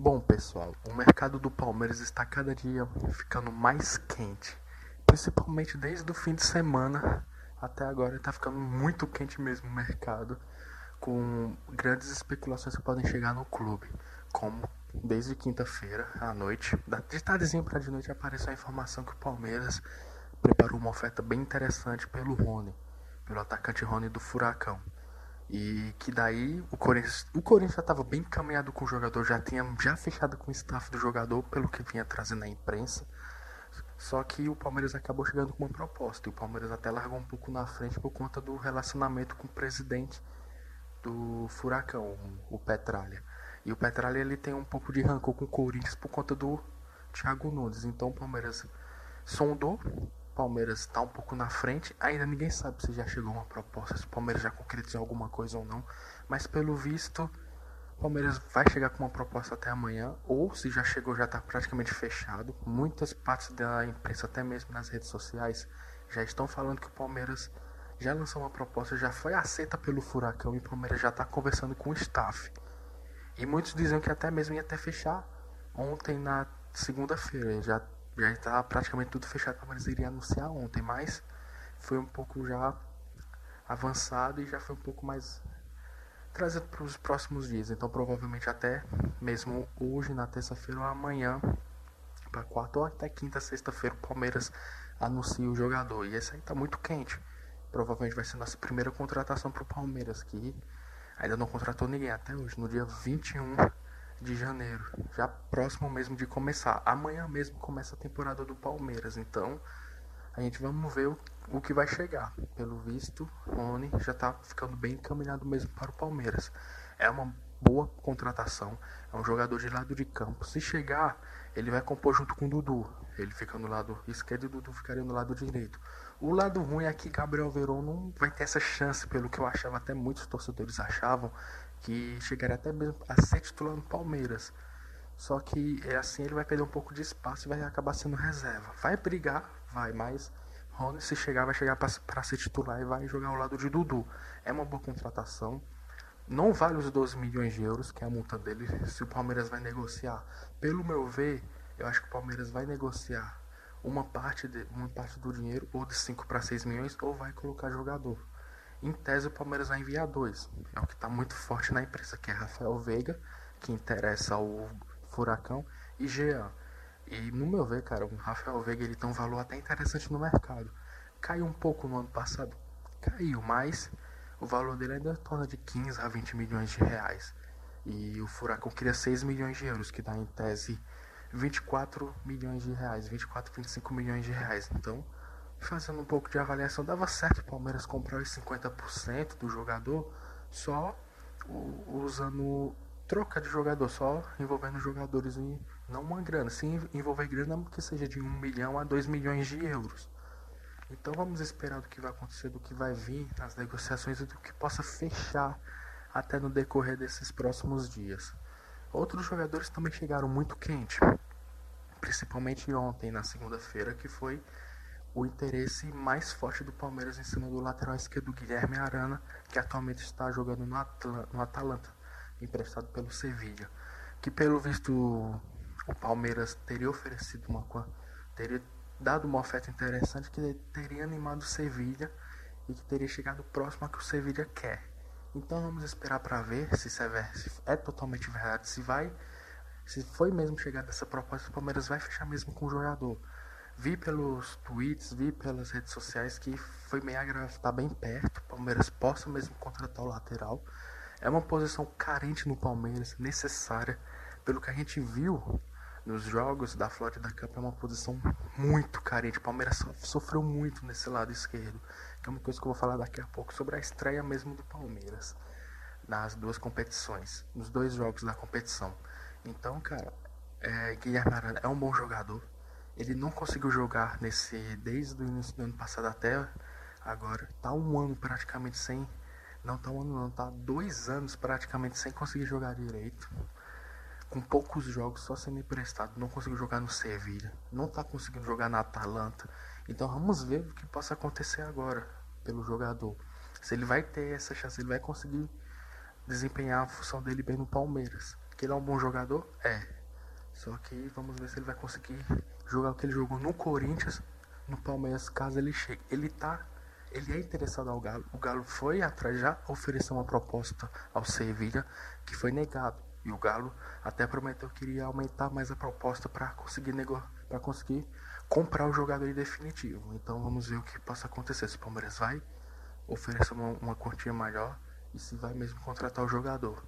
Bom, pessoal, o mercado do Palmeiras está cada dia ficando mais quente. Principalmente desde o fim de semana até agora está ficando muito quente mesmo o mercado, com grandes especulações que podem chegar no clube, como desde quinta-feira à noite, de tardezinho para de noite apareceu a informação que o Palmeiras preparou uma oferta bem interessante pelo Rony, pelo atacante Rony do Furacão. E que daí o Corinthians, o Corinthians já estava bem encaminhado com o jogador, já tinha já fechado com o staff do jogador, pelo que vinha trazendo na imprensa. Só que o Palmeiras acabou chegando com uma proposta. E o Palmeiras até largou um pouco na frente por conta do relacionamento com o presidente do Furacão, o Petralha. E o Petralha ele tem um pouco de rancor com o Corinthians por conta do Thiago Nunes. Então o Palmeiras sondou Palmeiras está um pouco na frente. Ainda ninguém sabe se já chegou uma proposta, se o Palmeiras já concretizou alguma coisa ou não. Mas pelo visto, o Palmeiras vai chegar com uma proposta até amanhã. Ou se já chegou, já está praticamente fechado. Muitas partes da imprensa, até mesmo nas redes sociais, já estão falando que o Palmeiras já lançou uma proposta, já foi aceita pelo Furacão e o Palmeiras já está conversando com o staff. E muitos dizem que até mesmo ia até fechar ontem na segunda-feira. Já já estava praticamente tudo fechado para eles iriam anunciar ontem, mas foi um pouco já avançado e já foi um pouco mais trazido para os próximos dias. Então provavelmente até mesmo hoje, na terça-feira ou amanhã, para quarta ou até quinta, sexta-feira, o Palmeiras anuncia o jogador. E esse aí está muito quente. Provavelmente vai ser nossa primeira contratação para o Palmeiras, que ainda não contratou ninguém até hoje, no dia 21 de janeiro, já próximo mesmo de começar. Amanhã mesmo começa a temporada do Palmeiras, então a gente vamos ver o, o que vai chegar. Pelo visto, Rony já está ficando bem encaminhado mesmo para o Palmeiras. É uma boa contratação, é um jogador de lado de campo. Se chegar, ele vai compor junto com o Dudu. Ele fica no lado esquerdo e o Dudu ficaria no lado direito. O lado ruim é que Gabriel Veron não vai ter essa chance, pelo que eu achava, até muitos torcedores achavam, que chegaria até mesmo a ser titular no Palmeiras. Só que é assim ele vai perder um pouco de espaço e vai acabar sendo reserva. Vai brigar, vai, mas Rony se chegar vai chegar para ser titular e vai jogar ao lado de Dudu. É uma boa contratação. Não vale os 12 milhões de euros, que é a multa dele, se o Palmeiras vai negociar. Pelo meu ver, eu acho que o Palmeiras vai negociar uma parte, de, uma parte do dinheiro, ou de 5 para 6 milhões, ou vai colocar jogador. Em tese, o Palmeiras vai enviar dois. É o que está muito forte na imprensa, que é Rafael Veiga, que interessa ao Furacão, e Jean. E no meu ver, cara, o Rafael Veiga ele tem um valor até interessante no mercado. Caiu um pouco no ano passado, caiu, mas o valor dele ainda torna de 15 a 20 milhões de reais. E o Furacão queria 6 milhões de euros, que dá em tese 24 milhões de reais, 24, 25 milhões de reais. Então, fazendo um pouco de avaliação, dava certo o Palmeiras comprar os 50% do jogador só usando troca de jogador, só envolvendo jogadores e não uma grana, sim envolver grana que seja de 1 milhão a 2 milhões de euros. Então vamos esperar do que vai acontecer, do que vai vir nas negociações e do que possa fechar até no decorrer desses próximos dias. Outros jogadores também chegaram muito quente, principalmente ontem, na segunda-feira, que foi o interesse mais forte do Palmeiras em cima do lateral esquerdo Guilherme Arana, que atualmente está jogando no, no Atalanta, emprestado pelo Sevilha. Que pelo visto o Palmeiras teria oferecido uma teria dado uma oferta interessante que teria animado o Sevilha e que teria chegado próximo a que o Sevilha quer. Então vamos esperar para ver se isso é, se é totalmente verdade, se vai, se foi mesmo chegar dessa proposta, o Palmeiras vai fechar mesmo com o jogador vi pelos tweets, vi pelas redes sociais que foi meio agradável, tá bem perto. Palmeiras possa mesmo contratar o lateral. É uma posição carente no Palmeiras, necessária. Pelo que a gente viu nos jogos da Florida Cup, é uma posição muito carente. Palmeiras sofreu muito nesse lado esquerdo. Que é uma coisa que eu vou falar daqui a pouco sobre a estreia mesmo do Palmeiras nas duas competições, nos dois jogos da competição. Então, cara, é, Guilherme Arana é um bom jogador ele não conseguiu jogar nesse desde o início do ano passado até agora. Tá um ano praticamente sem. Não tá um ano não, tá dois anos praticamente sem conseguir jogar direito. Com poucos jogos, só sendo emprestado. Não conseguiu jogar no Sevilha. Não tá conseguindo jogar na Atalanta. Então vamos ver o que possa acontecer agora pelo jogador. Se ele vai ter essa chance, ele vai conseguir desempenhar a função dele bem no Palmeiras. Que ele é um bom jogador? É. Só que vamos ver se ele vai conseguir jogar o que ele jogou no Corinthians, no Palmeiras, caso ele chegue. Ele tá. Ele é interessado ao Galo. O Galo foi atrás, já ofereceu uma proposta ao Sevilla, que foi negado. E o Galo até prometeu que iria aumentar mais a proposta para conseguir para conseguir comprar o jogador definitivo. Então vamos ver o que possa acontecer. Se o Palmeiras vai oferecer uma, uma quantia maior e se vai mesmo contratar o jogador.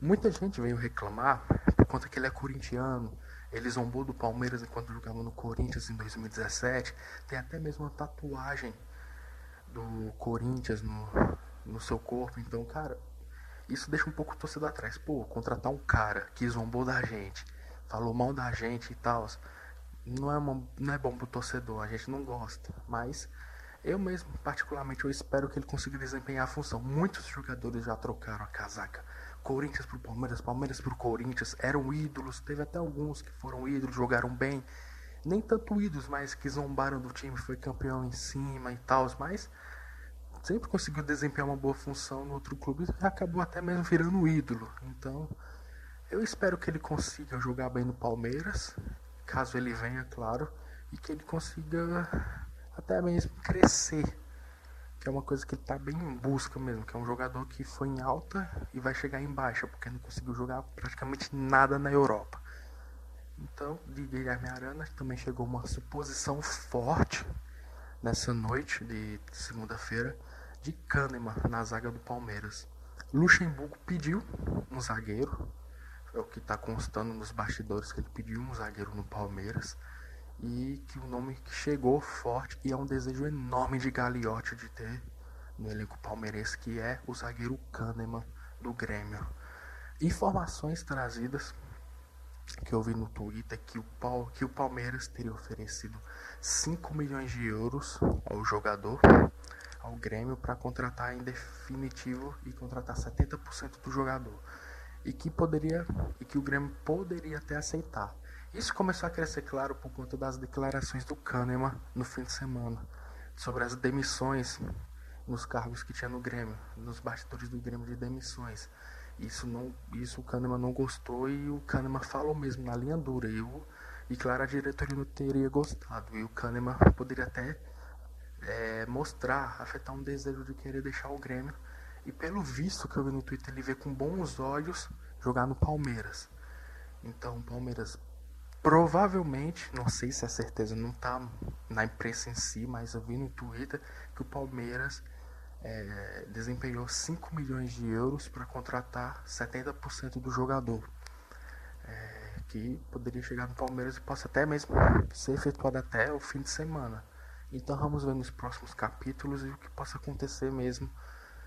Muita gente veio reclamar por conta que ele é corintiano. Ele zombou do Palmeiras enquanto jogava no Corinthians em 2017. Tem até mesmo uma tatuagem do Corinthians no, no seu corpo. Então, cara, isso deixa um pouco o torcedor atrás. Pô, contratar um cara que zombou da gente, falou mal da gente e tal não é, não é bom pro torcedor, a gente não gosta. Mas eu mesmo, particularmente, eu espero que ele consiga desempenhar a função. Muitos jogadores já trocaram a casaca. Corinthians pro Palmeiras, Palmeiras pro Corinthians, eram ídolos. Teve até alguns que foram ídolos, jogaram bem. Nem tanto ídolos, mas que zombaram do time, foi campeão em cima e tal. Mas sempre conseguiu desempenhar uma boa função no outro clube e acabou até mesmo virando ídolo. Então, eu espero que ele consiga jogar bem no Palmeiras caso ele venha, claro, e que ele consiga até mesmo crescer, que é uma coisa que ele está bem em busca mesmo, que é um jogador que foi em alta e vai chegar em baixa, porque não conseguiu jogar praticamente nada na Europa. Então, de Guilherme Arana também chegou uma suposição forte nessa noite de segunda-feira de Kahneman na zaga do Palmeiras. Luxemburgo pediu um zagueiro, é o que está constando nos bastidores que ele pediu um zagueiro no Palmeiras e que o nome chegou forte e é um desejo enorme de Gagliotti de ter no elenco palmeirense que é o zagueiro Kahneman do Grêmio. Informações trazidas que eu vi no Twitter que o, que o Palmeiras teria oferecido 5 milhões de euros ao jogador, ao Grêmio, para contratar em definitivo e contratar 70% do jogador e que poderia e que o Grêmio poderia até aceitar. Isso começou a crescer claro por conta das declarações do Kahneman no fim de semana sobre as demissões nos cargos que tinha no Grêmio, nos bastidores do Grêmio de demissões. Isso não, isso o Kahneman não gostou e o Kahneman falou mesmo na linha dura. E, o, e claro, a diretoria não teria gostado. E o Kahneman poderia até é, mostrar, afetar um desejo de querer deixar o Grêmio e pelo visto que eu vi no Twitter, ele vê com bons olhos jogar no Palmeiras. Então, Palmeiras provavelmente, não sei se a certeza não está na imprensa em si, mas eu vi no Twitter que o Palmeiras é, desempenhou 5 milhões de euros para contratar 70% do jogador. É, que poderia chegar no Palmeiras e possa até mesmo ser efetuado até o fim de semana. Então vamos ver nos próximos capítulos e o que possa acontecer mesmo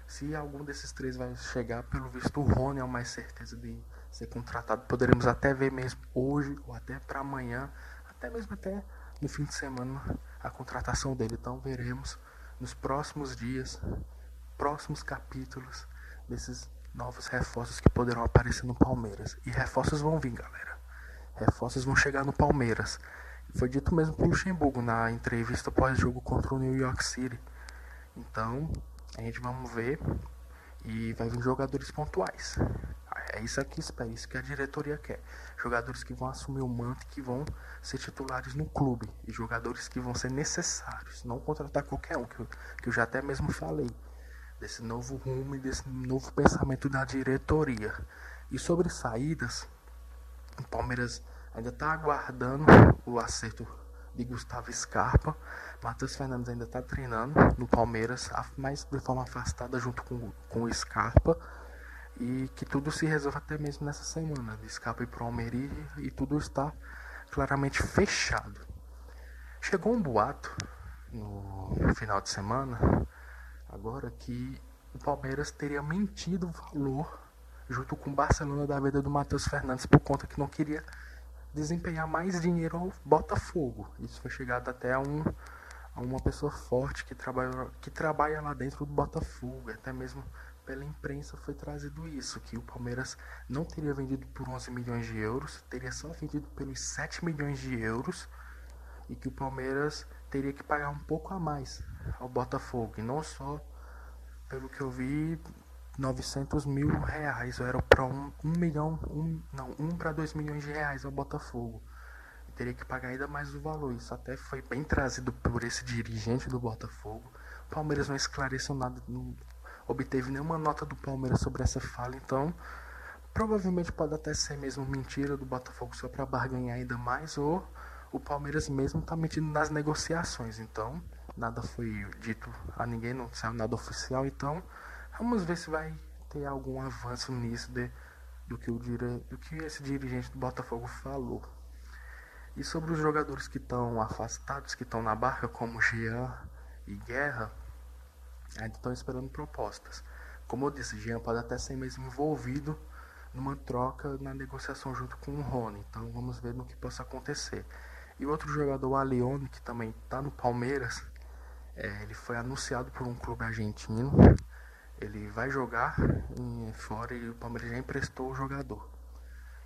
se algum desses três vai chegar, pelo visto o Rony é o mais certeza de ser contratado. Poderemos até ver mesmo hoje ou até para amanhã, até mesmo até no fim de semana a contratação dele. Então veremos nos próximos dias, próximos capítulos desses novos reforços que poderão aparecer no Palmeiras. E reforços vão vir, galera. Reforços vão chegar no Palmeiras. Foi dito mesmo pelo Luxemburgo na entrevista pós-jogo contra o New York City. Então, a gente vamos ver e vai vir jogadores pontuais. É isso aqui espera, isso que a diretoria quer. Jogadores que vão assumir o manto e que vão ser titulares no clube. E jogadores que vão ser necessários. Não contratar qualquer um, que eu, que eu já até mesmo falei. Desse novo rumo e desse novo pensamento da diretoria. E sobre saídas, o Palmeiras ainda está aguardando o acerto de Gustavo Scarpa. Matheus Fernandes ainda está treinando no Palmeiras, mas de forma afastada junto com, com o Scarpa. E que tudo se resolva até mesmo nessa semana. De Scarpa e pro Almeria e tudo está claramente fechado. Chegou um boato no final de semana, agora que o Palmeiras teria mentido o valor junto com o Barcelona da venda do Matheus Fernandes por conta que não queria desempenhar mais dinheiro ao Botafogo. Isso foi chegado até a, um, a uma pessoa forte que trabalha, que trabalha lá dentro do Botafogo. Até mesmo pela imprensa foi trazido isso, que o Palmeiras não teria vendido por 11 milhões de euros, teria só vendido pelos 7 milhões de euros e que o Palmeiras teria que pagar um pouco a mais ao Botafogo. E não só, pelo que eu vi, 900 mil reais, ou era para um, um milhão, um, não, um para dois milhões de reais ao Botafogo. E teria que pagar ainda mais o valor. Isso até foi bem trazido por esse dirigente do Botafogo. O Palmeiras não esclareceu nada, não obteve nenhuma nota do Palmeiras sobre essa fala, então provavelmente pode até ser mesmo mentira do Botafogo só para barganhar ainda mais, ou o Palmeiras mesmo está metido nas negociações. Então, nada foi dito a ninguém, não saiu nada oficial, então Vamos ver se vai ter algum avanço nisso de, do, que o, do que esse dirigente do Botafogo falou. E sobre os jogadores que estão afastados, que estão na barca, como Jean e Guerra, ainda estão esperando propostas. Como eu disse, Jean pode até ser mesmo envolvido numa troca na negociação junto com o Rony. Então vamos ver no que possa acontecer. E outro jogador, o Alione, que também está no Palmeiras, é, ele foi anunciado por um clube argentino ele vai jogar em, fora e o Palmeiras já emprestou o jogador.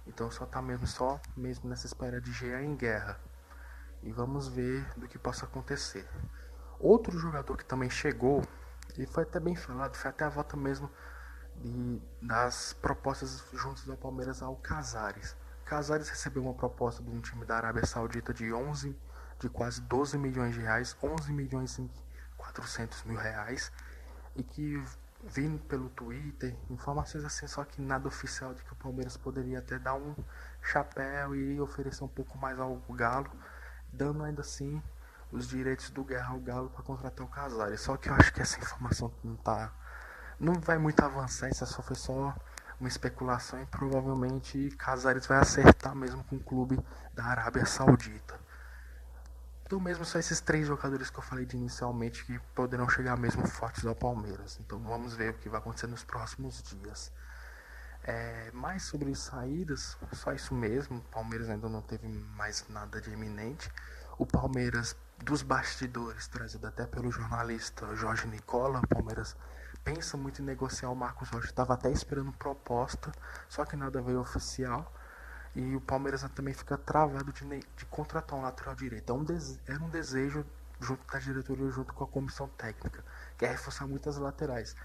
Então só tá mesmo só mesmo nessa espera de GA em guerra. E vamos ver do que possa acontecer. Outro jogador que também chegou, e foi até bem falado, foi até a volta mesmo de, das propostas juntos ao Palmeiras ao Casares. Casares recebeu uma proposta de um time da Arábia Saudita de 11, de quase 12 milhões de reais, 11 milhões e 400 mil reais, e que vindo pelo Twitter, informações assim, só que nada oficial de que o Palmeiras poderia até dar um chapéu e oferecer um pouco mais ao Galo, dando ainda assim os direitos do Guerra ao Galo para contratar o Casares. Só que eu acho que essa informação não tá não vai muito avançar, isso só foi só uma especulação e provavelmente Casares vai acertar mesmo com o clube da Arábia Saudita. Então mesmo só esses três jogadores que eu falei inicialmente que poderão chegar mesmo fortes ao Palmeiras. Então vamos ver o que vai acontecer nos próximos dias. É, mais sobre saídas, só isso mesmo. O Palmeiras ainda não teve mais nada de eminente. O Palmeiras dos bastidores, trazido até pelo jornalista Jorge Nicola, Palmeiras pensa muito em negociar o Marcos Rocha. Estava até esperando proposta, só que nada veio oficial. E o Palmeiras também fica travado de, de contratar um lateral direito. É um era um desejo junto da diretoria, junto com a comissão técnica, que é reforçar muitas laterais.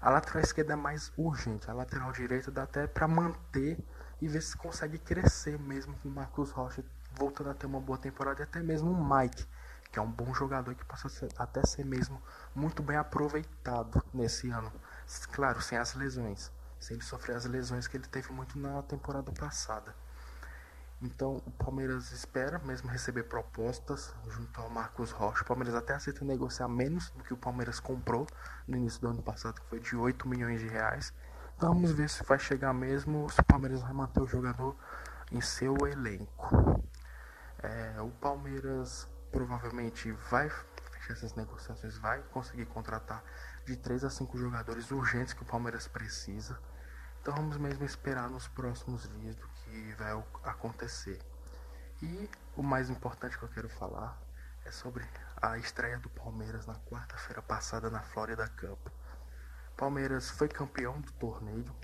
A lateral esquerda é mais urgente, a lateral direita dá até para manter e ver se consegue crescer mesmo com o Marcos Rocha voltando a ter uma boa temporada e até mesmo o Mike, que é um bom jogador que possa ser, até ser mesmo muito bem aproveitado nesse ano. Claro, sem as lesões, sem ele sofrer as lesões que ele teve muito na temporada passada. Então o Palmeiras espera mesmo receber propostas junto ao Marcos Rocha. O Palmeiras até aceita negociar menos do que o Palmeiras comprou no início do ano passado, que foi de 8 milhões de reais. Então vamos ver se vai chegar mesmo, se o Palmeiras vai manter o jogador em seu elenco. É, o Palmeiras provavelmente vai fechar essas negociações, vai conseguir contratar de 3 a 5 jogadores urgentes que o Palmeiras precisa. Então vamos mesmo esperar nos próximos dias do que vai acontecer. E o mais importante que eu quero falar é sobre a estreia do Palmeiras na quarta-feira passada na Florida Cup. Palmeiras foi campeão do torneio,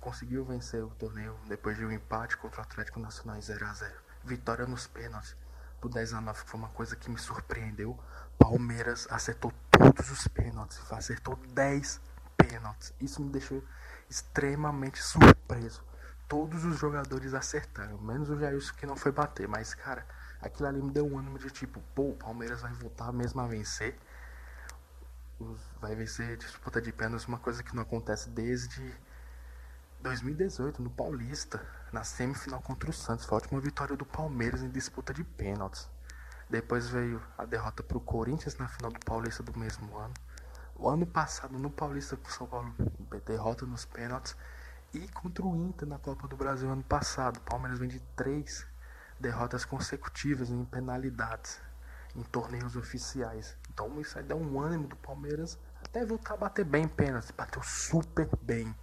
conseguiu vencer o torneio depois de um empate contra o Atlético Nacional em 0 a 0 Vitória nos pênaltis por 10 a 9 foi uma coisa que me surpreendeu. Palmeiras acertou todos os pênaltis, acertou 10 pênaltis. Isso me deixou extremamente surpreso. Todos os jogadores acertaram, menos o Jailson que não foi bater. Mas, cara, aquilo ali me deu um ânimo de tipo, pô, o Palmeiras vai voltar mesmo a vencer. Vai vencer disputa de pênaltis, uma coisa que não acontece desde 2018, no Paulista, na semifinal contra o Santos. Foi a última vitória do Palmeiras em disputa de pênaltis. Depois veio a derrota para o Corinthians na final do Paulista do mesmo ano. O ano passado no Paulista com o São Paulo derrota nos pênaltis e contra o Inter na Copa do Brasil ano passado. O Palmeiras vem de três derrotas consecutivas em penalidades em torneios oficiais. Então isso aí dá um ânimo do Palmeiras até voltar a bater bem pênaltis. Bateu super bem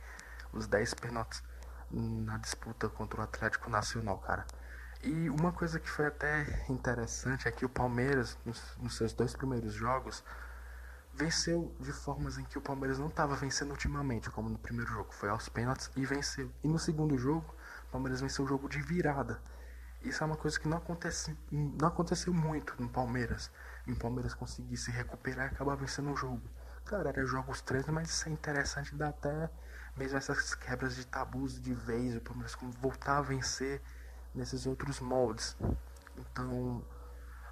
os 10 pênaltis na disputa contra o Atlético Nacional, cara. E uma coisa que foi até interessante é que o Palmeiras, nos, nos seus dois primeiros jogos, venceu de formas em que o Palmeiras não estava vencendo ultimamente, como no primeiro jogo, foi aos pênaltis e venceu. E no segundo jogo, o Palmeiras venceu o jogo de virada. Isso é uma coisa que não, acontece, não aconteceu muito no Palmeiras. E o Palmeiras conseguir se recuperar e acabar vencendo o jogo. Claro, era jogos treinos, mas isso é interessante, dá até mesmo essas quebras de tabus de vez, o Palmeiras voltar a vencer nesses outros moldes. Então,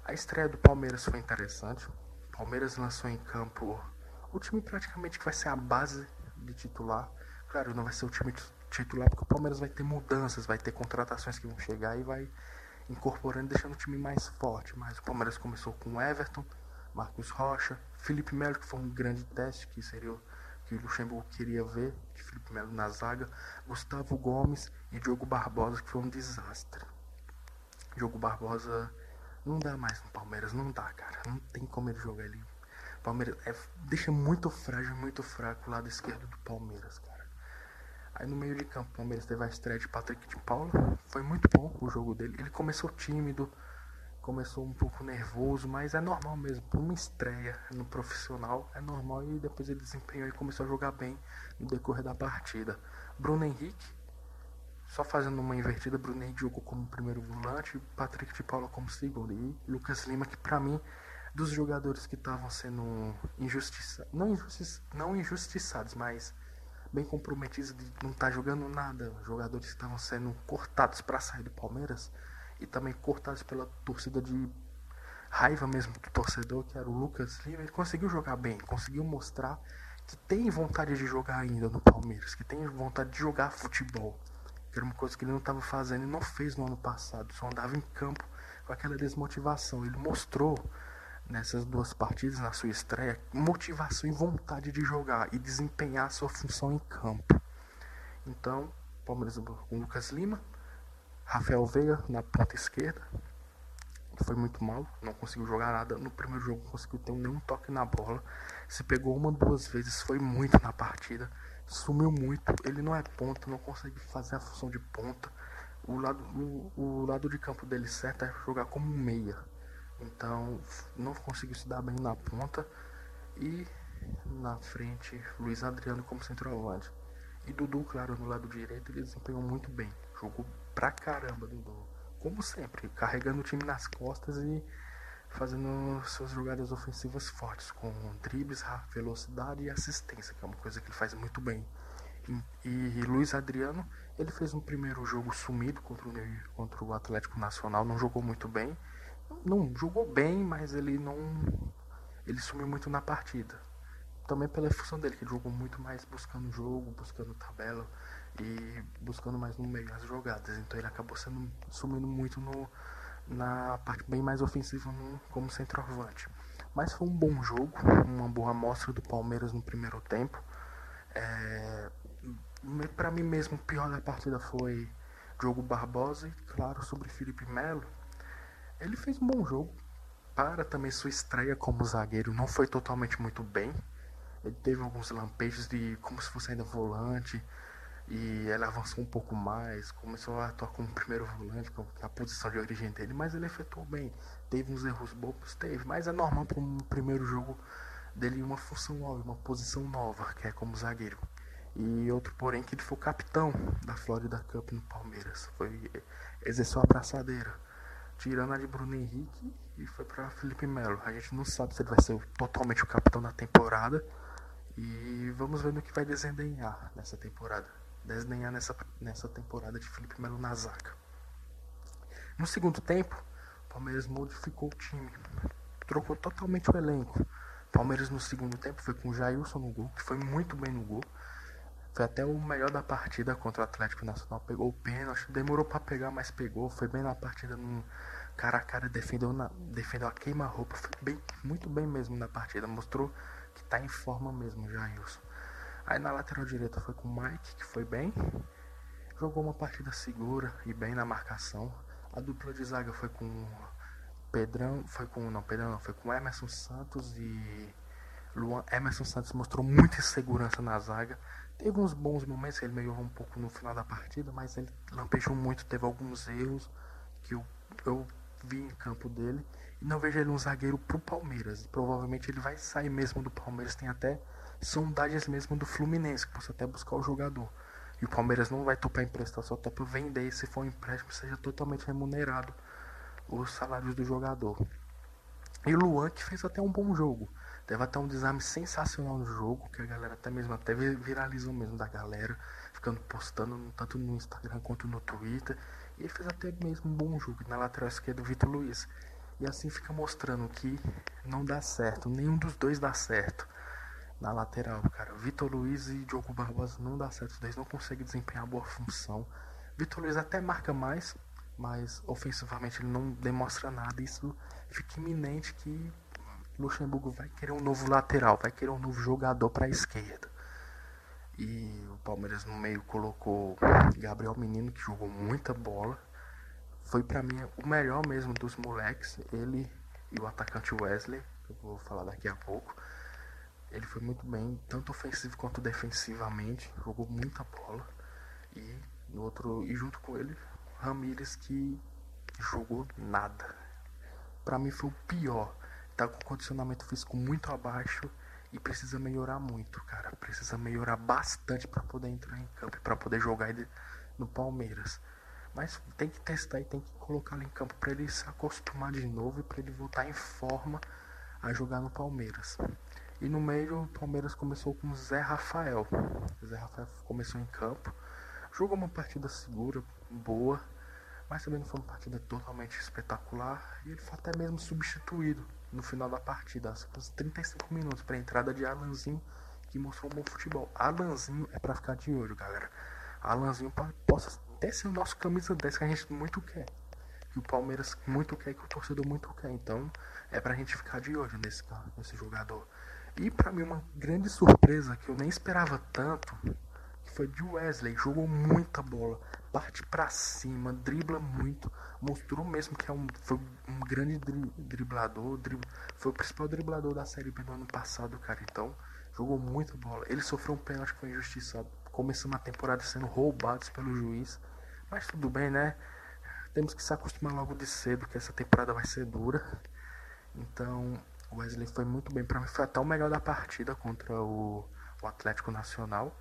a estreia do Palmeiras foi interessante. O Palmeiras lançou em campo o time praticamente que vai ser a base de titular. Claro, não vai ser o time titular porque o Palmeiras vai ter mudanças, vai ter contratações que vão chegar e vai incorporando, deixando o time mais forte. Mas o Palmeiras começou com Everton, Marcos Rocha, Felipe Melo, que foi um grande teste, que seria que o Luxemburgo queria ver, de Felipe Melo na zaga, Gustavo Gomes e Diogo Barbosa, que foi um desastre. Diogo Barbosa não dá mais no Palmeiras, não dá, cara. Não tem como ele jogar ali. Palmeiras é, deixa muito frágil, muito fraco o lado esquerdo do Palmeiras, cara. Aí no meio de campo, o Palmeiras teve a estreia de Patrick de Paula. Foi muito bom o jogo dele. Ele começou tímido, começou um pouco nervoso, mas é normal mesmo. Por uma estreia no profissional, é normal. E depois ele desempenhou e começou a jogar bem no decorrer da partida. Bruno Henrique, só fazendo uma invertida, Bruno Henrique jogou como primeiro volante, Patrick de Paula como segundo. E Lucas Lima, que pra mim, dos jogadores que estavam sendo injustiçados, não, não injustiçados, mas bem comprometidos de não estar tá jogando nada. Jogadores que estavam sendo cortados para sair do Palmeiras e também cortados pela torcida de raiva mesmo do torcedor, que era o Lucas Lima. Ele conseguiu jogar bem, conseguiu mostrar que tem vontade de jogar ainda no Palmeiras, que tem vontade de jogar futebol. Que era uma coisa que ele não estava fazendo e não fez no ano passado, só andava em campo com aquela desmotivação. Ele mostrou nessas duas partidas, na sua estreia, motivação e vontade de jogar e desempenhar sua função em campo. Então, Palmeiras com Lucas Lima, Rafael Veiga na ponta esquerda, foi muito mal, não conseguiu jogar nada. No primeiro jogo não conseguiu ter nenhum toque na bola. Se pegou uma, duas vezes, foi muito na partida. Sumiu muito. Ele não é ponta, não consegue fazer a função de ponta. O lado, o, o lado de campo dele certo é jogar como meia. Então não conseguiu se dar bem na ponta. E na frente, Luiz Adriano como centroavante. E Dudu, claro, no lado direito, ele desempenhou muito bem. Jogou pra caramba, Dudu. Como sempre, carregando o time nas costas e fazendo suas jogadas ofensivas fortes, com dribles, velocidade e assistência, que é uma coisa que ele faz muito bem. E, e Luiz Adriano, ele fez um primeiro jogo sumido contra o, contra o Atlético Nacional, não jogou muito bem não jogou bem, mas ele não ele sumiu muito na partida. Também pela função dele, que ele jogou muito mais buscando jogo, buscando tabela e buscando mais no meio as jogadas. Então ele acabou sendo sumindo muito no, na parte bem mais ofensiva no, como centroavante. Mas foi um bom jogo, uma boa amostra do Palmeiras no primeiro tempo. É, para mim mesmo, o pior da partida foi Diogo Barbosa e, claro, sobre Felipe Melo, ele fez um bom jogo. Para também sua estreia como zagueiro, não foi totalmente muito bem. Ele teve alguns lampejos de como se fosse ainda volante. E ele avançou um pouco mais, começou a atuar como primeiro volante, com a posição de origem dele, mas ele efetuou bem. Teve uns erros bobos, teve, mas é normal para um primeiro jogo dele uma função nova, uma posição nova, que é como zagueiro. E outro, porém, que ele foi capitão da Florida Cup no Palmeiras. Foi, exerceu a abraçadeira tirando a de Bruno Henrique e foi para Felipe Melo. A gente não sabe se ele vai ser totalmente o capitão da temporada e vamos ver no que vai desenhar nessa temporada. Desenhar nessa, nessa temporada de Felipe Melo na zaga. No segundo tempo, o Palmeiras modificou o time, trocou totalmente o elenco. Palmeiras no segundo tempo foi com o Jailson no gol, que foi muito bem no gol. Foi até o melhor da partida contra o Atlético Nacional. Pegou o pênalti, demorou para pegar, mas pegou. Foi bem na partida, no cara a cara, defendeu, na, defendeu a queima-roupa. Foi bem, muito bem mesmo na partida. Mostrou que tá em forma mesmo, Jailson. Aí na lateral direita foi com o Mike, que foi bem. Jogou uma partida segura e bem na marcação. A dupla de zaga foi com Pedrão, foi com não, Pedrão não, foi com Emerson Santos e Luan. Emerson Santos mostrou muita insegurança na zaga. Teve uns bons momentos, ele melhorou um pouco no final da partida, mas ele lampejou muito, teve alguns erros que eu, eu vi em campo dele. E não vejo ele um zagueiro pro Palmeiras. Provavelmente ele vai sair mesmo do Palmeiras. Tem até sondagens mesmo do Fluminense, que possa até buscar o jogador. E o Palmeiras não vai topar emprestar, só topa vender. Se for um empréstimo, seja totalmente remunerado os salários do jogador. E o Luan, que fez até um bom jogo. Teve até um desarme sensacional no jogo, que a galera até mesmo até viralizou mesmo da galera, ficando postando tanto no Instagram quanto no Twitter. E ele fez até mesmo um bom jogo na lateral esquerda do Vitor Luiz. E assim fica mostrando que não dá certo, nenhum dos dois dá certo na lateral, cara. Vitor Luiz e Diogo Barbosa não dá certo, os dois não conseguem desempenhar boa função. Vitor Luiz até marca mais, mas ofensivamente ele não demonstra nada. Isso fica iminente que Luxemburgo vai querer um novo lateral, vai querer um novo jogador para a esquerda. E o Palmeiras no meio colocou Gabriel Menino, que jogou muita bola. Foi para mim o melhor mesmo dos moleques, ele e o atacante Wesley, que eu vou falar daqui a pouco. Ele foi muito bem, tanto ofensivo quanto defensivamente, jogou muita bola. E no outro e junto com ele, Ramírez que jogou nada. Para mim foi o pior. Tá com condicionamento físico muito abaixo e precisa melhorar muito, cara. Precisa melhorar bastante para poder entrar em campo, para poder jogar no Palmeiras. Mas tem que testar e tem que colocar ele em campo para ele se acostumar de novo e para ele voltar em forma a jogar no Palmeiras. E no meio o Palmeiras começou com Zé Rafael. Zé Rafael começou em campo, jogou uma partida segura, boa, mas também não foi uma partida totalmente espetacular e ele foi até mesmo substituído no final da partida, uns 35 minutos para a entrada de Alanzinho, que mostrou um bom futebol. Alanzinho é para ficar de olho, galera. Alanzinho possa até ser o nosso camisa 10 que a gente muito quer. Que o Palmeiras muito quer, que o torcedor muito quer. Então é pra gente ficar de olho nesse, nesse jogador. E para mim uma grande surpresa que eu nem esperava tanto, foi de Wesley, jogou muita bola, parte para cima, dribla muito, mostrou mesmo que é um, foi um grande dri, driblador, foi o principal driblador da Série B do ano passado, cara. Então, jogou muita bola. Ele sofreu um pênalti que foi injustiçado, começando a temporada sendo roubados pelo juiz. Mas tudo bem, né? Temos que se acostumar logo de cedo que essa temporada vai ser dura. Então, o Wesley foi muito bem. Para mim, foi até o melhor da partida contra o, o Atlético Nacional.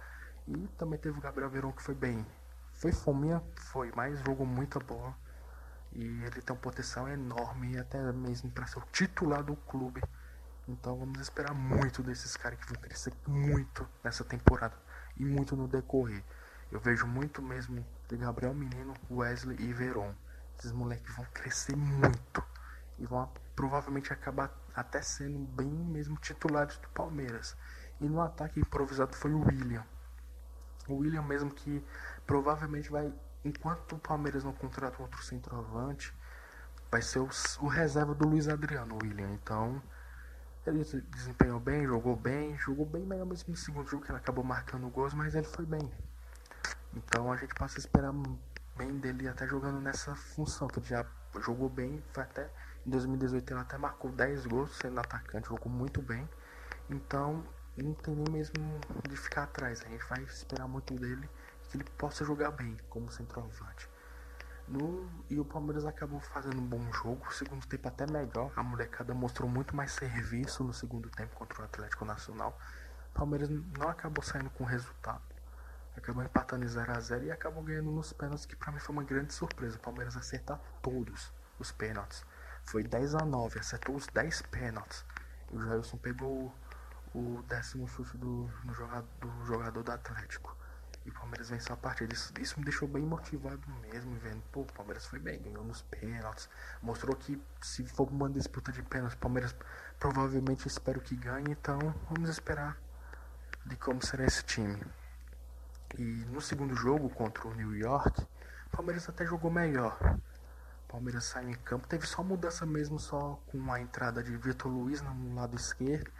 E também teve o Gabriel Verão que foi bem. Foi fominha? Foi, mas jogou muita bola. E ele tem um potencial enorme, até mesmo para ser o titular do clube. Então vamos esperar muito desses caras que vão crescer muito nessa temporada e muito no decorrer. Eu vejo muito mesmo de Gabriel Menino, Wesley e Veron. Esses moleques vão crescer muito e vão provavelmente acabar até sendo bem mesmo titulares do Palmeiras. E no ataque improvisado foi o William. O William mesmo que provavelmente vai, enquanto o Palmeiras não contrata outro centroavante, vai ser o, o reserva do Luiz Adriano, o William. Então, ele desempenhou bem, jogou bem, jogou bem melhor mesmo no segundo jogo, que ele acabou marcando gols, mas ele foi bem. Então a gente passa a esperar bem dele até jogando nessa função, que ele já jogou bem, foi até em 2018 ele até marcou 10 gols sendo atacante, jogou muito bem. Então não tem nem mesmo de ficar atrás. A gente vai esperar muito dele que ele possa jogar bem como centroavante. No, e o Palmeiras acabou fazendo um bom jogo, o segundo tempo até melhor. A molecada mostrou muito mais serviço no segundo tempo contra o Atlético Nacional. O Palmeiras não acabou saindo com resultado. Acabou empatando em 0x0 e acabou ganhando nos pênaltis, que para mim foi uma grande surpresa. O Palmeiras acertar todos os pênaltis. Foi 10 a 9 acertou os 10 pênaltis. E o Jailson pegou o décimo chute do, jogador, do jogador do Atlético. E o Palmeiras venceu a partida. Isso, isso me deixou bem motivado mesmo, vendo, pô, o Palmeiras foi bem, ganhou nos pênaltis. Mostrou que se for uma disputa de pênaltis, o Palmeiras provavelmente espero que ganhe. Então vamos esperar de como será esse time. E no segundo jogo contra o New York, o Palmeiras até jogou melhor. O Palmeiras saiu em campo, teve só mudança mesmo, só com a entrada de Vitor Luiz no lado esquerdo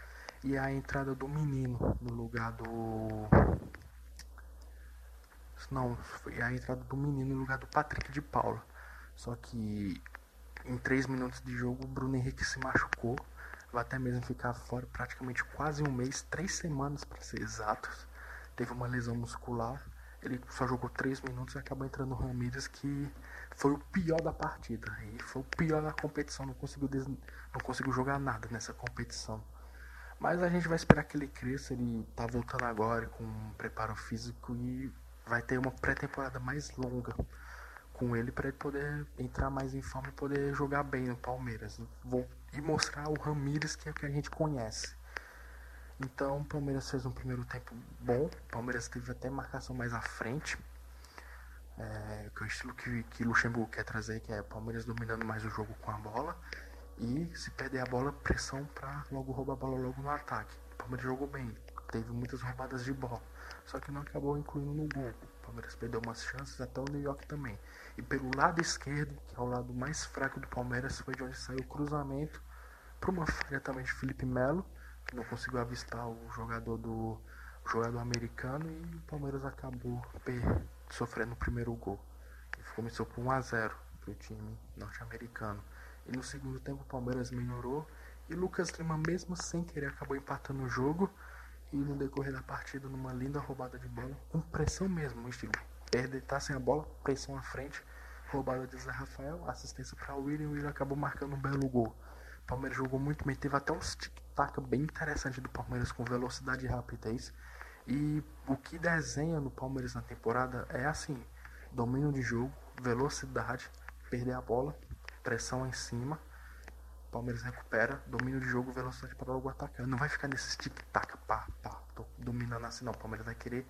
e a entrada do menino no lugar do. Não, foi a entrada do menino no lugar do Patrick de Paula. Só que em três minutos de jogo o Bruno Henrique se machucou. Vai até mesmo ficar fora praticamente quase um mês, três semanas para ser exatos. Teve uma lesão muscular. Ele só jogou três minutos e acabou entrando o Ramírez, que foi o pior da partida. E foi o pior da competição. Não conseguiu, des... não conseguiu jogar nada nessa competição. Mas a gente vai esperar que ele cresça, ele tá voltando agora com um preparo físico e vai ter uma pré-temporada mais longa com ele para ele poder entrar mais em forma e poder jogar bem no Palmeiras. Vou, e mostrar o Ramires que é o que a gente conhece. Então o Palmeiras fez um primeiro tempo bom. O Palmeiras teve até marcação mais à frente. É, que é o estilo que, que Luxemburgo quer trazer, que é o Palmeiras dominando mais o jogo com a bola. E se perder a bola, pressão para logo roubar a bola logo no ataque. O Palmeiras jogou bem, teve muitas roubadas de bola. Só que não acabou incluindo no gol. O Palmeiras perdeu umas chances, até o New York também. E pelo lado esquerdo, que é o lado mais fraco do Palmeiras, foi de onde saiu o cruzamento para uma falha também de Felipe Melo não conseguiu avistar o jogador do o jogador americano e o Palmeiras acabou sofrendo o primeiro gol. E começou por 1 a 0 para o time norte-americano. E no segundo tempo o Palmeiras melhorou. E Lucas Lima mesmo sem querer acabou empatando o jogo. E no decorrer da partida numa linda roubada de bola, com pressão mesmo, estilo. Perder, tá sem a bola, pressão à frente, roubada de Zé Rafael, assistência para William. E William acabou marcando um belo gol. O Palmeiras jogou muito bem, teve até uns tic-tac bem interessante do Palmeiras com velocidade e rapidez. E o que desenha no Palmeiras na temporada é assim: domínio de jogo, velocidade, perder a bola, pressão em cima. Palmeiras recupera, domínio de jogo, velocidade para logo atacar. Não vai ficar nesse tic-tac, pá, pá, tô dominando assim, não. Palmeiras vai querer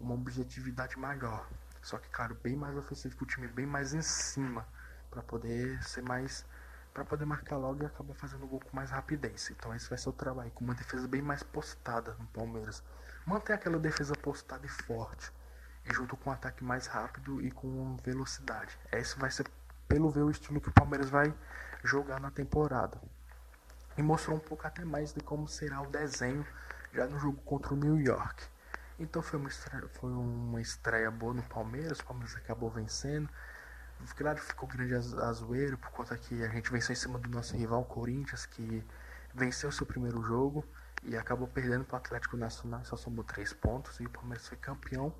uma objetividade maior. Só que, claro, bem mais ofensivo que o time, bem mais em cima, para poder ser mais para poder marcar logo e acabar fazendo o gol com mais rapidez. Então esse vai ser o trabalho, com uma defesa bem mais postada no Palmeiras. Manter aquela defesa postada e forte, e junto com um ataque mais rápido e com velocidade. Esse vai ser, pelo ver, o estilo que o Palmeiras vai jogar na temporada. E mostrou um pouco até mais de como será o desenho já no jogo contra o New York. Então foi uma estreia, foi uma estreia boa no Palmeiras, o Palmeiras acabou vencendo. Claro, ficou grande a, zoeira por conta que a gente venceu em cima do nosso rival Corinthians, que venceu seu primeiro jogo e acabou perdendo para o Atlético Nacional, só somou três pontos e o Palmeiras foi campeão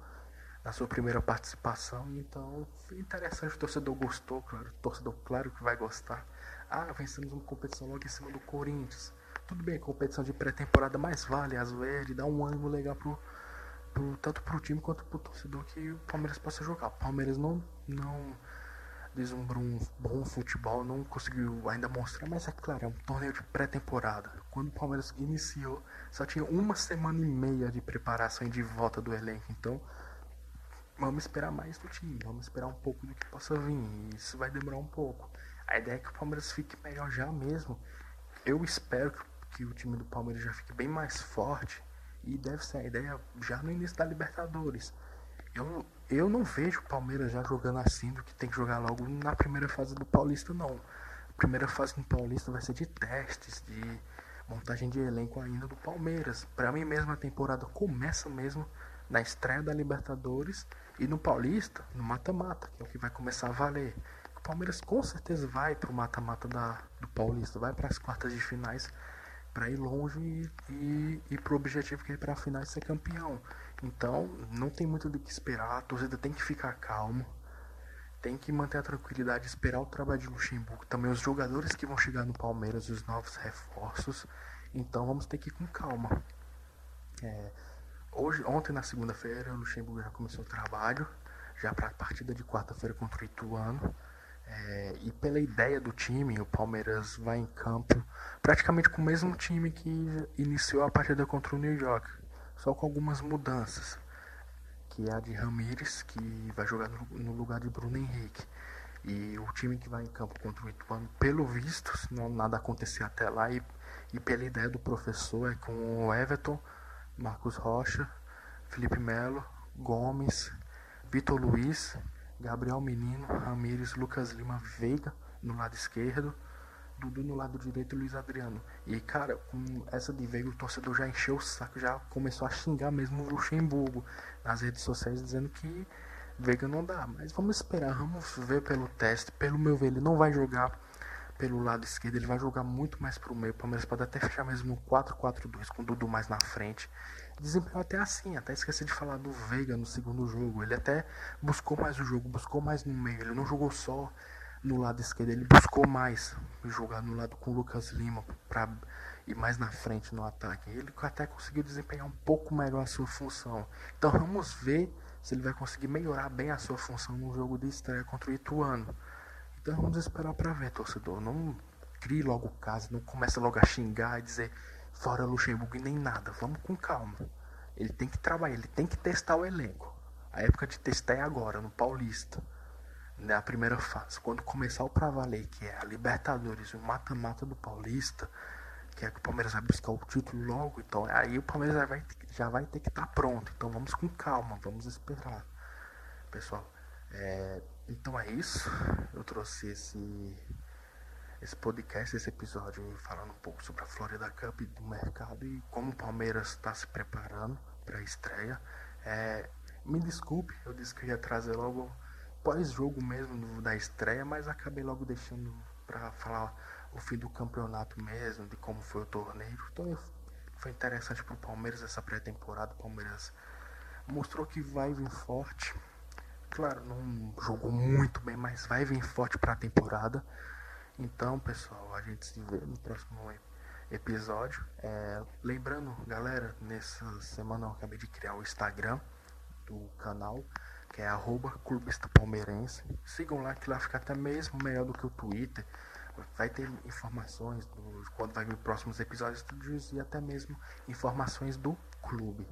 na sua primeira participação. Então, interessante, o torcedor gostou, claro, o torcedor, claro que vai gostar. Ah, vencemos uma competição logo em cima do Corinthians. Tudo bem, competição de pré-temporada mais vale, zoeira, e dá um ânimo legal pro, pro, tanto pro time quanto pro torcedor que o Palmeiras possa jogar. O Palmeiras não, não deslumbrou um bom futebol, não conseguiu ainda mostrar, mas é claro, é um torneio de pré-temporada. Quando o Palmeiras iniciou, só tinha uma semana e meia de preparação e de volta do elenco, então vamos esperar mais do time, vamos esperar um pouco do que possa vir, isso vai demorar um pouco. A ideia é que o Palmeiras fique melhor já mesmo. Eu espero que, o time do Palmeiras já fique bem mais forte e deve ser a ideia já no início da Libertadores. Eu, eu não vejo o Palmeiras já jogando assim do que tem que jogar logo na primeira fase do Paulista, não. A primeira fase do Paulista vai ser de testes, de montagem de elenco ainda do Palmeiras. Para mim mesmo a temporada começa mesmo na estreia da Libertadores e no Paulista, no mata-mata, que é o que vai começar a valer. O Palmeiras com certeza vai pro mata-mata do Paulista, vai para as quartas de finais para ir longe e, e, e pro objetivo que é para a final ser campeão. Então, não tem muito do que esperar. A torcida tem que ficar calmo. Tem que manter a tranquilidade, esperar o trabalho de Luxemburgo. Também os jogadores que vão chegar no Palmeiras, os novos reforços. Então, vamos ter que ir com calma. É, hoje, ontem, na segunda-feira, o Luxemburgo já começou o trabalho. Já para a partida de quarta-feira contra o Ituano. É, e pela ideia do time, o Palmeiras vai em campo praticamente com o mesmo time que iniciou a partida contra o New York só com algumas mudanças, que é a de Ramires, que vai jogar no, lugar de Bruno Henrique. E o time que vai em campo contra o Ituano, pelo visto, se não nada acontecer até lá, e, e pela ideia do professor, é com o Everton, Marcos Rocha, Felipe Melo, Gomes, Vitor Luiz, Gabriel Menino, Ramires, Lucas Lima, Veiga no lado esquerdo, Dudu no lado direito e Luiz Adriano. E, cara, com essa de Veiga, o torcedor já encheu o saco, já começou a xingar mesmo o Luxemburgo nas redes sociais, dizendo que Veiga não dá. Mas vamos esperar, vamos ver pelo teste. Pelo meu ver, ele não vai jogar pelo lado esquerdo, ele vai jogar muito mais pro meio. O Palmeiras pode até fechar mesmo no 4-4-2, com o Dudu mais na frente. Desempenhou até assim, até esqueci de falar do Veiga no segundo jogo. Ele até buscou mais o jogo, buscou mais no meio. Ele não jogou só no lado esquerdo ele buscou mais jogar no lado com o Lucas Lima para ir mais na frente no ataque. Ele até conseguiu desempenhar um pouco melhor a sua função. Então vamos ver se ele vai conseguir melhorar bem a sua função no jogo de estreia contra o Ituano. Então vamos esperar para ver, torcedor. Não crie logo casa, não comece logo a xingar e dizer fora Luxemburgo e nem nada. Vamos com calma. Ele tem que trabalhar, ele tem que testar o elenco. A época de testar é agora, no Paulista. Na primeira fase. Quando começar o pra valer, que é a Libertadores, o mata-mata do Paulista, que é que o Palmeiras vai buscar o título logo, então aí o Palmeiras já vai, já vai ter que estar tá pronto. Então vamos com calma, vamos esperar. Pessoal, é, então é isso. Eu trouxe esse esse podcast, esse episódio falando um pouco sobre a Florida Cup do mercado e como o Palmeiras está se preparando para a estreia. É, me desculpe, eu disse que eu ia trazer logo pós-jogo mesmo da estreia, mas acabei logo deixando para falar o fim do campeonato mesmo, de como foi o torneio. Então foi interessante para o Palmeiras essa pré-temporada. O Palmeiras mostrou que vai vir forte. Claro, não jogou muito bem, mas vai vir forte para a temporada. Então, pessoal, a gente se vê no próximo episódio. É, lembrando, galera, nessa semana eu acabei de criar o Instagram do canal, que é arroba palmeirense. Sigam lá que lá fica até mesmo melhor do que o Twitter. Vai ter informações do, quando vai vir próximos episódios e até mesmo informações do clube.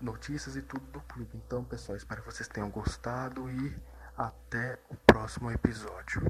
Notícias e tudo do clube. Então, pessoal, espero que vocês tenham gostado e até o próximo episódio.